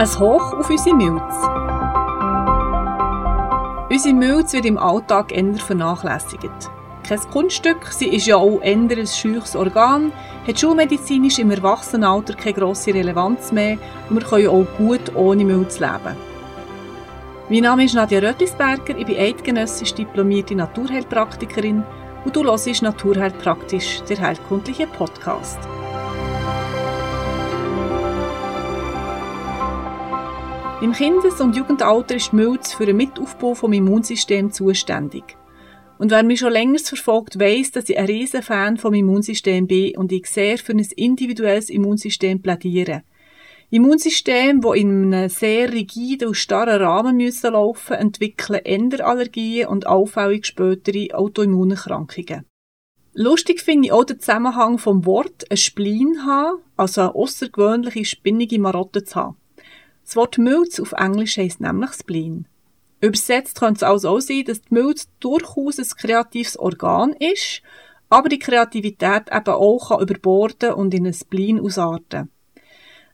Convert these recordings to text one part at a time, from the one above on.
Ein Hoch auf unsere Milz. Unsere Milz wird im Alltag eher vernachlässigt. Kein Kunststück, sie ist ja auch eher ein scheuches Organ, hat schulmedizinisch im Erwachsenenalter keine grosse Relevanz mehr und wir können auch gut ohne Milz leben. Mein Name ist Nadja Rötlisberger, ich bin eidgenössisch diplomierte Naturheilpraktikerin und du hörst Naturheilpraktisch, der heilkundliche Podcast. Im Kindes- und Jugendalter ist die Milz für den Mitaufbau vom Immunsystem zuständig. Und wer mich schon länger verfolgt, weiß, dass ich ein riesen Fan vom Immunsystem bin und ich sehr für ein individuelles Immunsystem plädiere. Immunsystem, wo in einem sehr rigiden und starren Rahmen müssen laufen, entwickeln Enderallergien und auffällig spätere Autoimmunerkrankungen. Lustig finde ich auch den Zusammenhang vom Wort ein Spleen haben, also eine außergewöhnliche spinnige Marotte zu haben. Das Wort Milz auf Englisch heisst nämlich Spleen. Übersetzt könnte es also auch sein, dass die Milz durchaus ein kreatives Organ ist, aber die Kreativität eben auch kann überborden und in ein Spleen ausarten.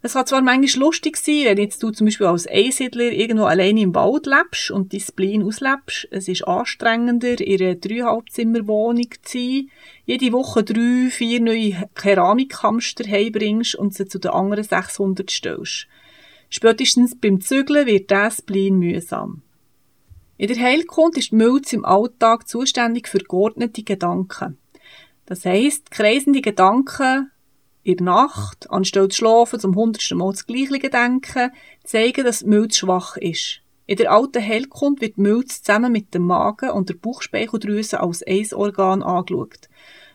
Es kann zwar manchmal lustig sein, wenn jetzt du zum Beispiel als Einsiedler irgendwo alleine im Wald lebst und dein Spleen auslebst. Es ist anstrengender, in einer Dreieinhalbzimmerwohnung zu sein, jede Woche drei, vier neue Keramikhamster heimbringst und sie zu den anderen 600 stellst. Spätestens beim Zügeln wird das Spleen mühsam. In der Heilkunde ist die Milz im Alltag zuständig für geordnete Gedanken. Das heisst, kreisende Gedanken in der Nacht, anstatt zu schlafen, zum hundertsten Mal das Gleiche denken, zeigen, dass die Milz schwach ist. In der alten Heilkunde wird die Milz zusammen mit dem Magen und der Bauchspeicheldrüse als ein Organ angeschaut.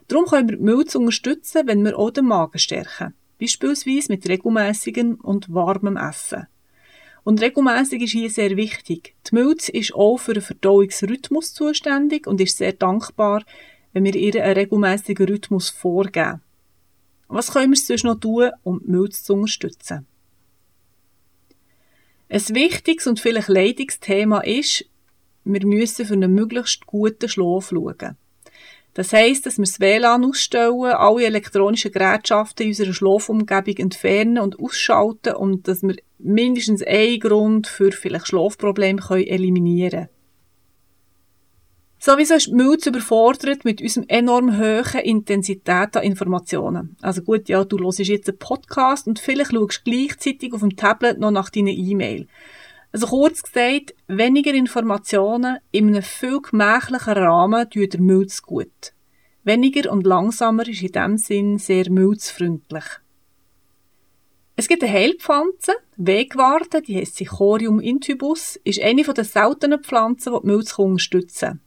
Darum können wir die Milz unterstützen, wenn wir auch den Magen stärken. Beispielsweise mit regelmäßigem und warmem Essen. Und regelmäßig ist hier sehr wichtig. Die Milz ist auch für den Verdauungsrhythmus zuständig und ist sehr dankbar, wenn wir ihr einen regelmäßigen Rhythmus vorgeben. Was können wir sonst noch tun, um die Milz zu unterstützen? Ein wichtiges und vielleicht leidiges Thema ist, wir müssen für einen möglichst guten Schlaf schauen. Das heisst, dass wir das WLAN ausstellen, alle elektronischen Gerätschaften in unserer Schlafumgebung entfernen und ausschalten und dass wir mindestens einen Grund für vielleicht Schlafprobleme können eliminieren können. Sowieso ist die Milz überfordert mit unserem enorm hohen Intensität an Informationen. Also gut, ja, du hörst jetzt einen Podcast und vielleicht schaust gleichzeitig auf dem Tablet noch nach deinen E-Mail. Also kurz gesagt, weniger Informationen in einem viel gemächlichen Rahmen tut der Milz gut. Weniger und langsamer ist in diesem Sinn sehr milzfreundlich. Es gibt eine Heilpflanze, Wegwarte, die heißt Cichorium intubus, ist eine der seltenen Pflanzen, die die Milz unterstützen.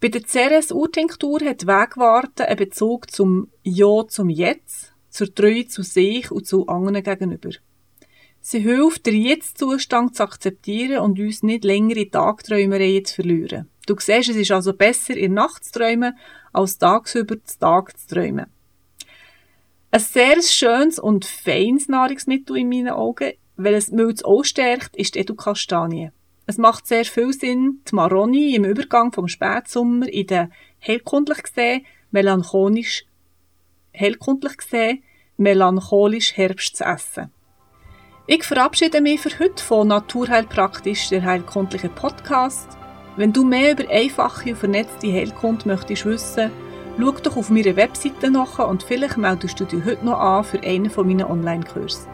Bei der Ceres-Urtinktur hat Wegwarte einen Bezug zum Ja zum Jetzt, zur Treue zu sich und zu anderen gegenüber. Sie hilft, den Jetzt-Zustand zu akzeptieren und uns nicht länger in Tagträumereien zu verlieren. Du siehst, es ist also besser, in Nacht zu träumen, als tagsüber zu Tag zu träumen. Ein sehr schönes und feines Nahrungsmittel in meinen Augen, weil es Milz auch stärkt, ist die Edukastanie. Es macht sehr viel Sinn, die Maroni im Übergang vom Spätsommer in den herkundlich gesehen, melancholisch, herkundlich gesehen, melancholisch Herbst zu essen. Ich verabschiede mich für heute von Naturheilpraktisch, der heilkundliche Podcast. Wenn du mehr über einfache und vernetzte Heilkunde möchtest wissen, schau doch auf meiner Webseite nach und vielleicht meldest du dich heute noch an für einen von meinen Online-Kursen.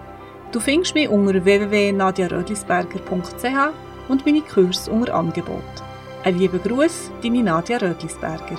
Du findest mich unter www.nadiarödlisberger.ch und meine Kurse unter Angebot. Ein lieber Gruß, deine Nadja Rödlisberger.